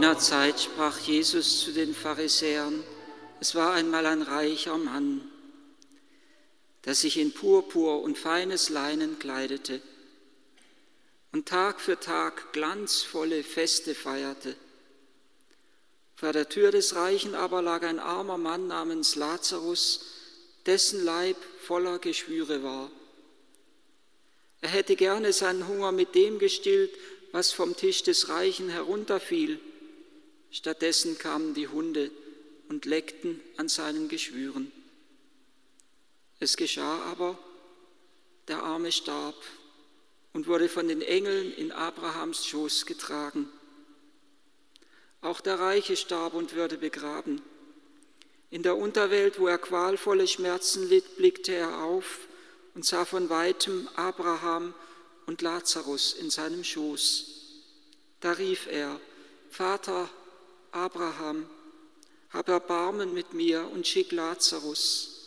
jener Zeit sprach Jesus zu den Pharisäern, es war einmal ein reicher Mann, der sich in Purpur und feines Leinen kleidete und Tag für Tag glanzvolle Feste feierte. Vor der Tür des Reichen aber lag ein armer Mann namens Lazarus, dessen Leib voller Geschwüre war. Er hätte gerne seinen Hunger mit dem gestillt, was vom Tisch des Reichen herunterfiel. Stattdessen kamen die Hunde und leckten an seinen Geschwüren. Es geschah aber, der Arme starb und wurde von den Engeln in Abrahams Schoß getragen. Auch der Reiche starb und würde begraben. In der Unterwelt, wo er qualvolle Schmerzen litt, blickte er auf und sah von weitem Abraham und Lazarus in seinem Schoß. Da rief er, Vater Abraham, hab Erbarmen mit mir und schick Lazarus.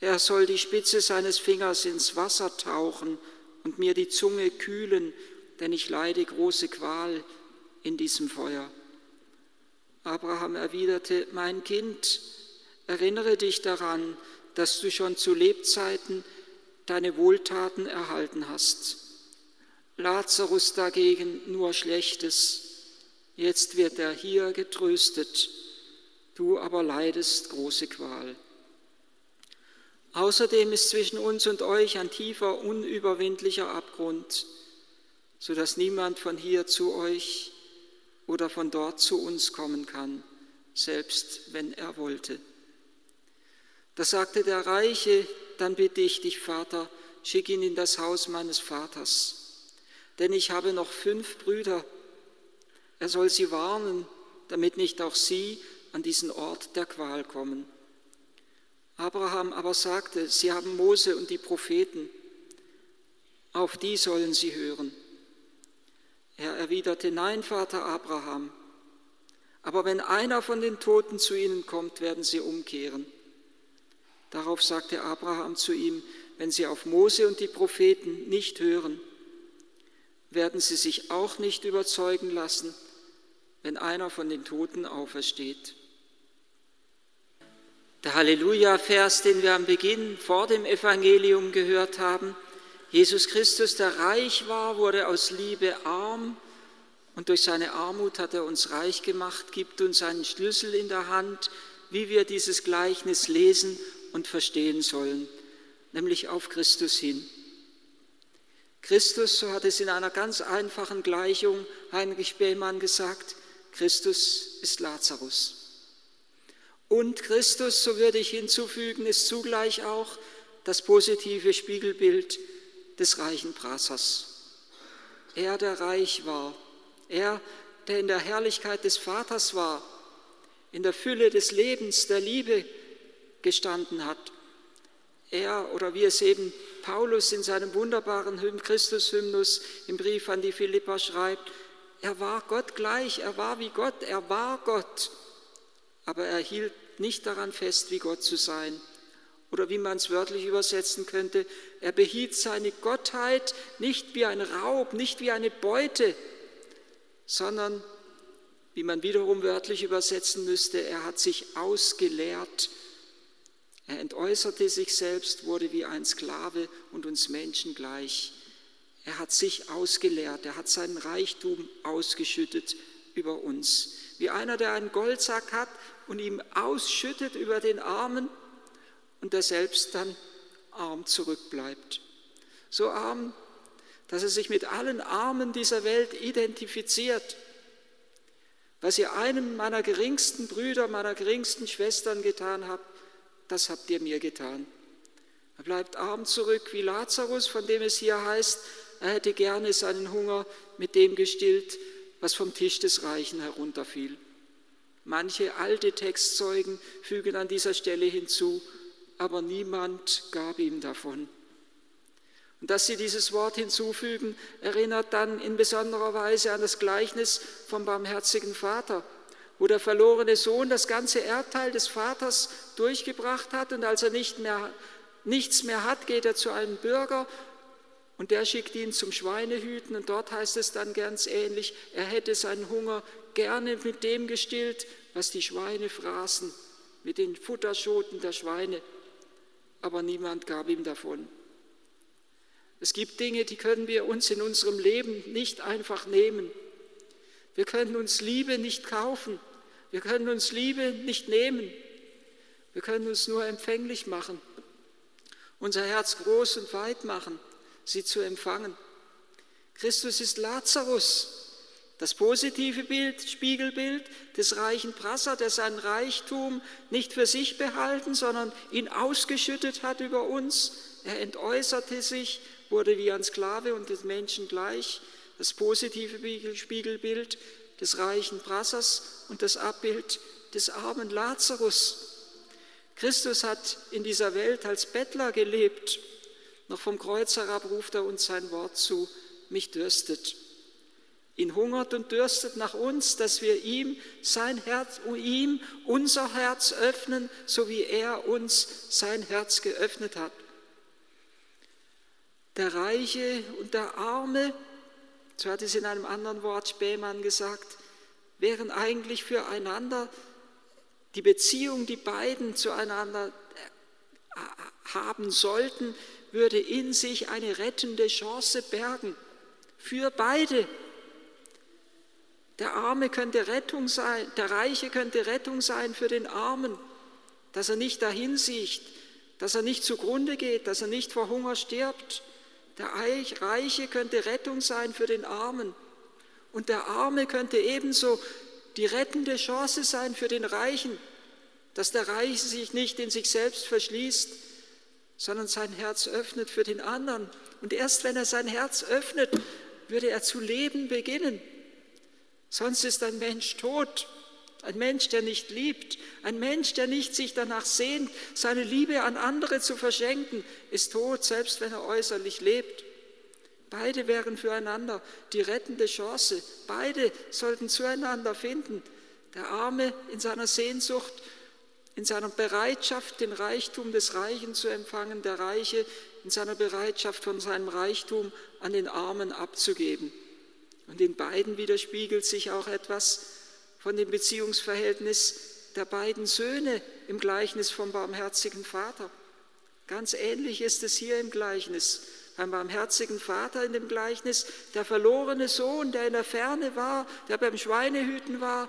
Er soll die Spitze seines Fingers ins Wasser tauchen und mir die Zunge kühlen, denn ich leide große Qual in diesem Feuer. Abraham erwiderte, mein Kind, erinnere dich daran, dass du schon zu Lebzeiten deine Wohltaten erhalten hast. Lazarus dagegen nur Schlechtes. Jetzt wird er hier getröstet, du aber leidest große Qual. Außerdem ist zwischen uns und euch ein tiefer, unüberwindlicher Abgrund, so dass niemand von hier zu euch oder von dort zu uns kommen kann, selbst wenn er wollte. Da sagte der Reiche, dann bitte ich dich, Vater, schick ihn in das Haus meines Vaters, denn ich habe noch fünf Brüder. Er soll sie warnen, damit nicht auch sie an diesen Ort der Qual kommen. Abraham aber sagte, sie haben Mose und die Propheten, auf die sollen sie hören. Er erwiderte, nein, Vater Abraham, aber wenn einer von den Toten zu ihnen kommt, werden sie umkehren. Darauf sagte Abraham zu ihm, wenn sie auf Mose und die Propheten nicht hören, werden sie sich auch nicht überzeugen lassen, wenn einer von den Toten aufersteht. Der Halleluja-Vers, den wir am Beginn vor dem Evangelium gehört haben, Jesus Christus, der reich war, wurde aus Liebe arm und durch seine Armut hat er uns reich gemacht, gibt uns einen Schlüssel in der Hand, wie wir dieses Gleichnis lesen und verstehen sollen, nämlich auf Christus hin. Christus, so hat es in einer ganz einfachen Gleichung Heinrich Behlmann gesagt, Christus ist Lazarus. Und Christus, so würde ich hinzufügen, ist zugleich auch das positive Spiegelbild des reichen Prasers. Er, der reich war, er, der in der Herrlichkeit des Vaters war, in der Fülle des Lebens, der Liebe gestanden hat. Er oder wie es eben Paulus in seinem wunderbaren Christus-Hymnus im Brief an die Philippa schreibt, er war Gott gleich, er war wie Gott, er war Gott, aber er hielt nicht daran fest, wie Gott zu sein. Oder wie man es wörtlich übersetzen könnte, er behielt seine Gottheit nicht wie ein Raub, nicht wie eine Beute, sondern, wie man wiederum wörtlich übersetzen müsste, er hat sich ausgeleert. Er entäußerte sich selbst, wurde wie ein Sklave und uns Menschen gleich. Er hat sich ausgeleert, er hat seinen Reichtum ausgeschüttet über uns. Wie einer, der einen Goldsack hat und ihm ausschüttet über den Armen und der selbst dann arm zurückbleibt. So arm, dass er sich mit allen Armen dieser Welt identifiziert. Was ihr einem meiner geringsten Brüder, meiner geringsten Schwestern getan habt, das habt ihr mir getan. Er bleibt arm zurück wie Lazarus, von dem es hier heißt, er hätte gerne seinen Hunger mit dem gestillt, was vom Tisch des Reichen herunterfiel. Manche alte Textzeugen fügen an dieser Stelle hinzu, aber niemand gab ihm davon. Und dass sie dieses Wort hinzufügen, erinnert dann in besonderer Weise an das Gleichnis vom barmherzigen Vater, wo der verlorene Sohn das ganze Erbteil des Vaters durchgebracht hat und als er nicht mehr, nichts mehr hat, geht er zu einem Bürger und der schickt ihn zum Schweinehüten und dort heißt es dann ganz ähnlich, er hätte seinen Hunger gerne mit dem gestillt, was die Schweine fraßen, mit den Futterschoten der Schweine, aber niemand gab ihm davon. Es gibt Dinge, die können wir uns in unserem Leben nicht einfach nehmen. Wir können uns Liebe nicht kaufen. Wir können uns Liebe nicht nehmen. Wir können uns nur empfänglich machen, unser Herz groß und weit machen, sie zu empfangen. Christus ist Lazarus, das positive Bild, Spiegelbild des reichen Prasser, der sein Reichtum nicht für sich behalten, sondern ihn ausgeschüttet hat über uns. Er entäußerte sich, wurde wie ein Sklave und des Menschen gleich. Das positive Spiegelbild des reichen Prassers und das Abbild des armen Lazarus. Christus hat in dieser Welt als Bettler gelebt. Noch vom Kreuz herab ruft er uns sein Wort zu, mich dürstet. Ihn hungert und dürstet nach uns, dass wir ihm sein Herz, ihm unser Herz öffnen, so wie er uns sein Herz geöffnet hat. Der Reiche und der Arme, so hat es in einem anderen Wort Spähmann gesagt, wären eigentlich füreinander die Beziehung, die beiden zueinander äh, haben sollten, würde in sich eine rettende Chance bergen. Für beide. Der Arme könnte Rettung sein, der Reiche könnte Rettung sein für den Armen, dass er nicht dahin sieht, dass er nicht zugrunde geht, dass er nicht vor Hunger stirbt. Der Reiche könnte Rettung sein für den Armen. Und der Arme könnte ebenso die rettende Chance sein für den Reichen, dass der Reiche sich nicht in sich selbst verschließt, sondern sein Herz öffnet für den anderen. Und erst wenn er sein Herz öffnet, würde er zu leben beginnen. Sonst ist ein Mensch tot, ein Mensch, der nicht liebt, ein Mensch, der nicht sich danach sehnt, seine Liebe an andere zu verschenken, ist tot, selbst wenn er äußerlich lebt. Beide wären füreinander die rettende Chance. Beide sollten zueinander finden. Der Arme in seiner Sehnsucht, in seiner Bereitschaft, den Reichtum des Reichen zu empfangen, der Reiche in seiner Bereitschaft, von seinem Reichtum an den Armen abzugeben. Und in beiden widerspiegelt sich auch etwas von dem Beziehungsverhältnis der beiden Söhne im Gleichnis vom barmherzigen Vater. Ganz ähnlich ist es hier im Gleichnis beim barmherzigen Vater in dem Gleichnis, der verlorene Sohn, der in der Ferne war, der beim Schweinehüten war,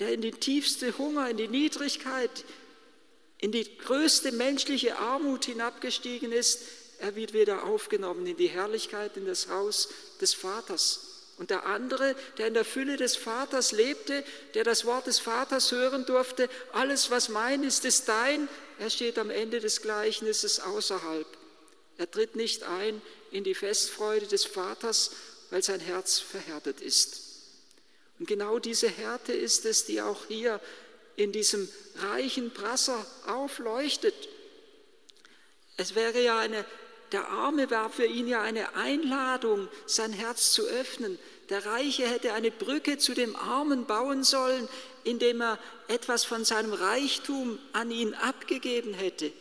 der in die tiefste Hunger, in die Niedrigkeit, in die größte menschliche Armut hinabgestiegen ist, er wird wieder aufgenommen in die Herrlichkeit, in das Haus des Vaters. Und der andere, der in der Fülle des Vaters lebte, der das Wort des Vaters hören durfte, alles, was mein ist, ist dein, er steht am Ende des Gleichnisses außerhalb. Er tritt nicht ein in die Festfreude des Vaters, weil sein Herz verhärtet ist. Und genau diese Härte ist es, die auch hier in diesem reichen Prasser aufleuchtet. Es wäre ja eine, der Arme war für ihn ja eine Einladung, sein Herz zu öffnen. Der Reiche hätte eine Brücke zu dem Armen bauen sollen, indem er etwas von seinem Reichtum an ihn abgegeben hätte.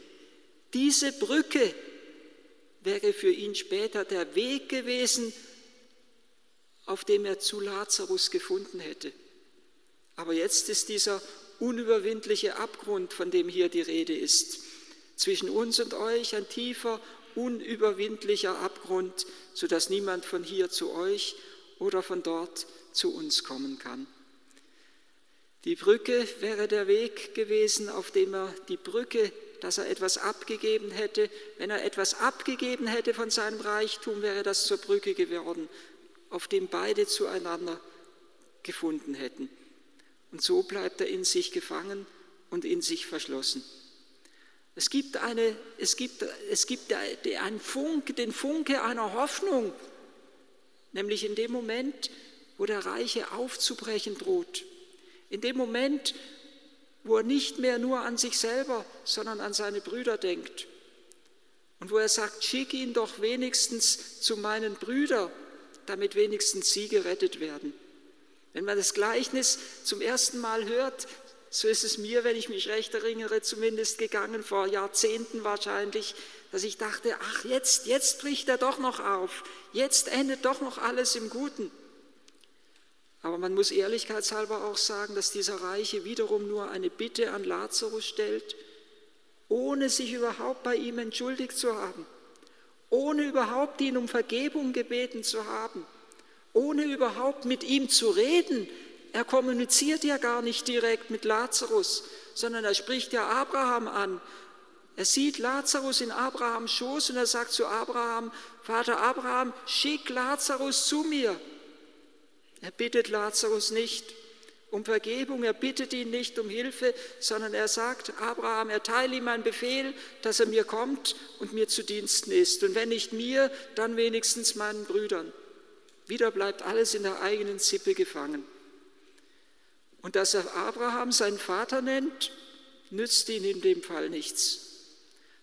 Diese Brücke wäre für ihn später der Weg gewesen, auf dem er zu Lazarus gefunden hätte. Aber jetzt ist dieser unüberwindliche Abgrund, von dem hier die Rede ist, zwischen uns und euch ein tiefer, unüberwindlicher Abgrund, sodass niemand von hier zu euch oder von dort zu uns kommen kann. Die Brücke wäre der Weg gewesen, auf dem er die Brücke dass er etwas abgegeben hätte. Wenn er etwas abgegeben hätte von seinem Reichtum, wäre das zur Brücke geworden, auf dem beide zueinander gefunden hätten. Und so bleibt er in sich gefangen und in sich verschlossen. Es gibt, eine, es gibt, es gibt einen Funke, den Funke einer Hoffnung, nämlich in dem Moment, wo der Reiche aufzubrechen droht. In dem Moment, wo er nicht mehr nur an sich selber, sondern an seine Brüder denkt. Und wo er sagt, schick ihn doch wenigstens zu meinen Brüdern, damit wenigstens sie gerettet werden. Wenn man das Gleichnis zum ersten Mal hört, so ist es mir, wenn ich mich recht erinnere, zumindest gegangen, vor Jahrzehnten wahrscheinlich, dass ich dachte, ach jetzt, jetzt bricht er doch noch auf, jetzt endet doch noch alles im Guten. Aber man muss ehrlichkeitshalber auch sagen, dass dieser Reiche wiederum nur eine Bitte an Lazarus stellt, ohne sich überhaupt bei ihm entschuldigt zu haben, ohne überhaupt ihn um Vergebung gebeten zu haben, ohne überhaupt mit ihm zu reden. Er kommuniziert ja gar nicht direkt mit Lazarus, sondern er spricht ja Abraham an. Er sieht Lazarus in Abrahams Schoß und er sagt zu Abraham, Vater Abraham, schick Lazarus zu mir. Er bittet Lazarus nicht um Vergebung, er bittet ihn nicht um Hilfe, sondern er sagt, Abraham, erteile ihm einen Befehl, dass er mir kommt und mir zu Diensten ist. Und wenn nicht mir, dann wenigstens meinen Brüdern. Wieder bleibt alles in der eigenen Sippe gefangen. Und dass er Abraham seinen Vater nennt, nützt ihn in dem Fall nichts.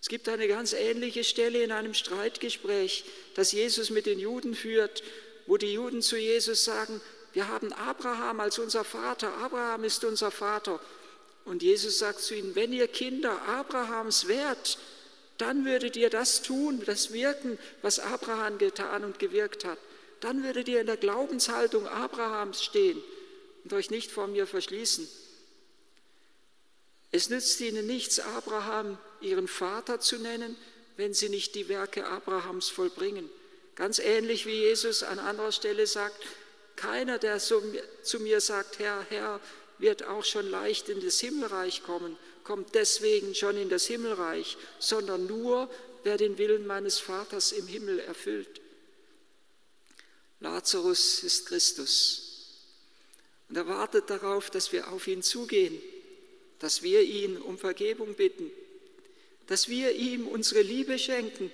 Es gibt eine ganz ähnliche Stelle in einem Streitgespräch, das Jesus mit den Juden führt, wo die Juden zu Jesus sagen, wir haben Abraham als unser Vater, Abraham ist unser Vater. Und Jesus sagt zu ihnen, wenn ihr Kinder Abrahams wärt, dann würdet ihr das tun, das wirken, was Abraham getan und gewirkt hat. Dann würdet ihr in der Glaubenshaltung Abrahams stehen und euch nicht vor mir verschließen. Es nützt ihnen nichts, Abraham ihren Vater zu nennen, wenn sie nicht die Werke Abrahams vollbringen. Ganz ähnlich wie Jesus an anderer Stelle sagt, keiner, der zu mir sagt, Herr, Herr, wird auch schon leicht in das Himmelreich kommen, kommt deswegen schon in das Himmelreich, sondern nur, wer den Willen meines Vaters im Himmel erfüllt. Lazarus ist Christus und er wartet darauf, dass wir auf ihn zugehen, dass wir ihn um Vergebung bitten, dass wir ihm unsere Liebe schenken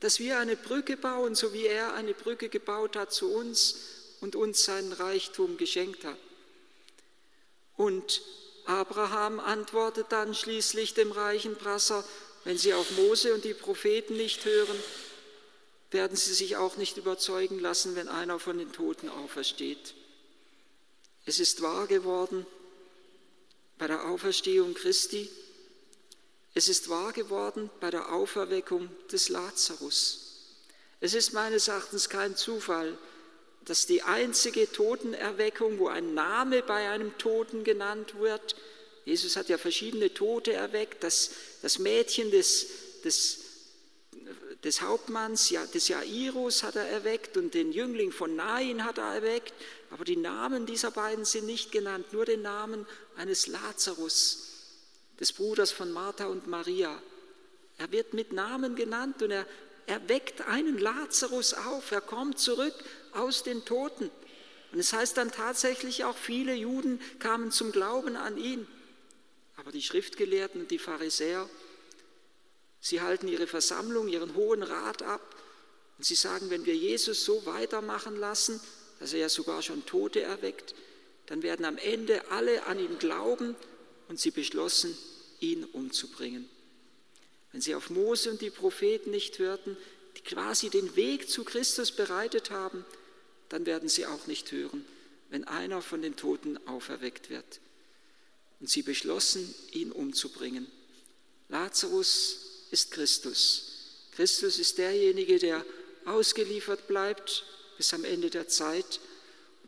dass wir eine Brücke bauen, so wie er eine Brücke gebaut hat zu uns und uns seinen Reichtum geschenkt hat. Und Abraham antwortet dann schließlich dem reichen Prasser, wenn sie auf Mose und die Propheten nicht hören, werden sie sich auch nicht überzeugen lassen, wenn einer von den Toten aufersteht. Es ist wahr geworden bei der Auferstehung Christi, es ist wahr geworden bei der Auferweckung des Lazarus. Es ist meines Erachtens kein Zufall, dass die einzige Totenerweckung, wo ein Name bei einem Toten genannt wird, Jesus hat ja verschiedene Tote erweckt, das, das Mädchen des, des, des Hauptmanns, des Jairus hat er erweckt und den Jüngling von Nain hat er erweckt, aber die Namen dieser beiden sind nicht genannt, nur den Namen eines Lazarus des Bruders von Martha und Maria. Er wird mit Namen genannt und er, er weckt einen Lazarus auf. Er kommt zurück aus den Toten. Und es heißt dann tatsächlich auch, viele Juden kamen zum Glauben an ihn. Aber die Schriftgelehrten und die Pharisäer, sie halten ihre Versammlung, ihren hohen Rat ab und sie sagen, wenn wir Jesus so weitermachen lassen, dass er ja sogar schon Tote erweckt, dann werden am Ende alle an ihn glauben und sie beschlossen, ihn umzubringen. Wenn sie auf Mose und die Propheten nicht hörten, die quasi den Weg zu Christus bereitet haben, dann werden sie auch nicht hören, wenn einer von den Toten auferweckt wird. Und sie beschlossen, ihn umzubringen. Lazarus ist Christus. Christus ist derjenige, der ausgeliefert bleibt bis am Ende der Zeit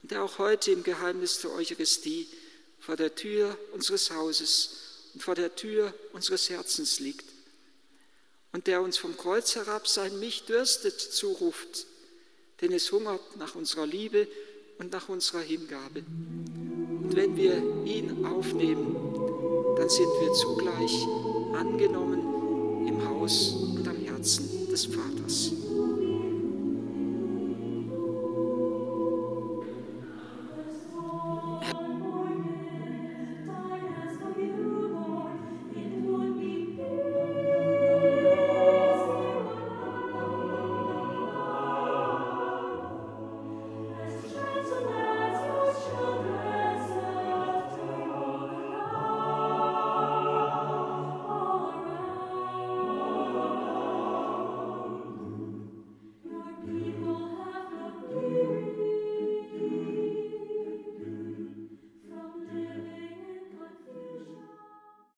und der auch heute im Geheimnis der Eucharistie vor der Tür unseres Hauses und vor der Tür unseres Herzens liegt und der uns vom Kreuz herab sein Mich dürstet zuruft, denn es hungert nach unserer Liebe und nach unserer Hingabe. Und wenn wir ihn aufnehmen, dann sind wir zugleich angenommen im Haus und am Herzen des Vaters.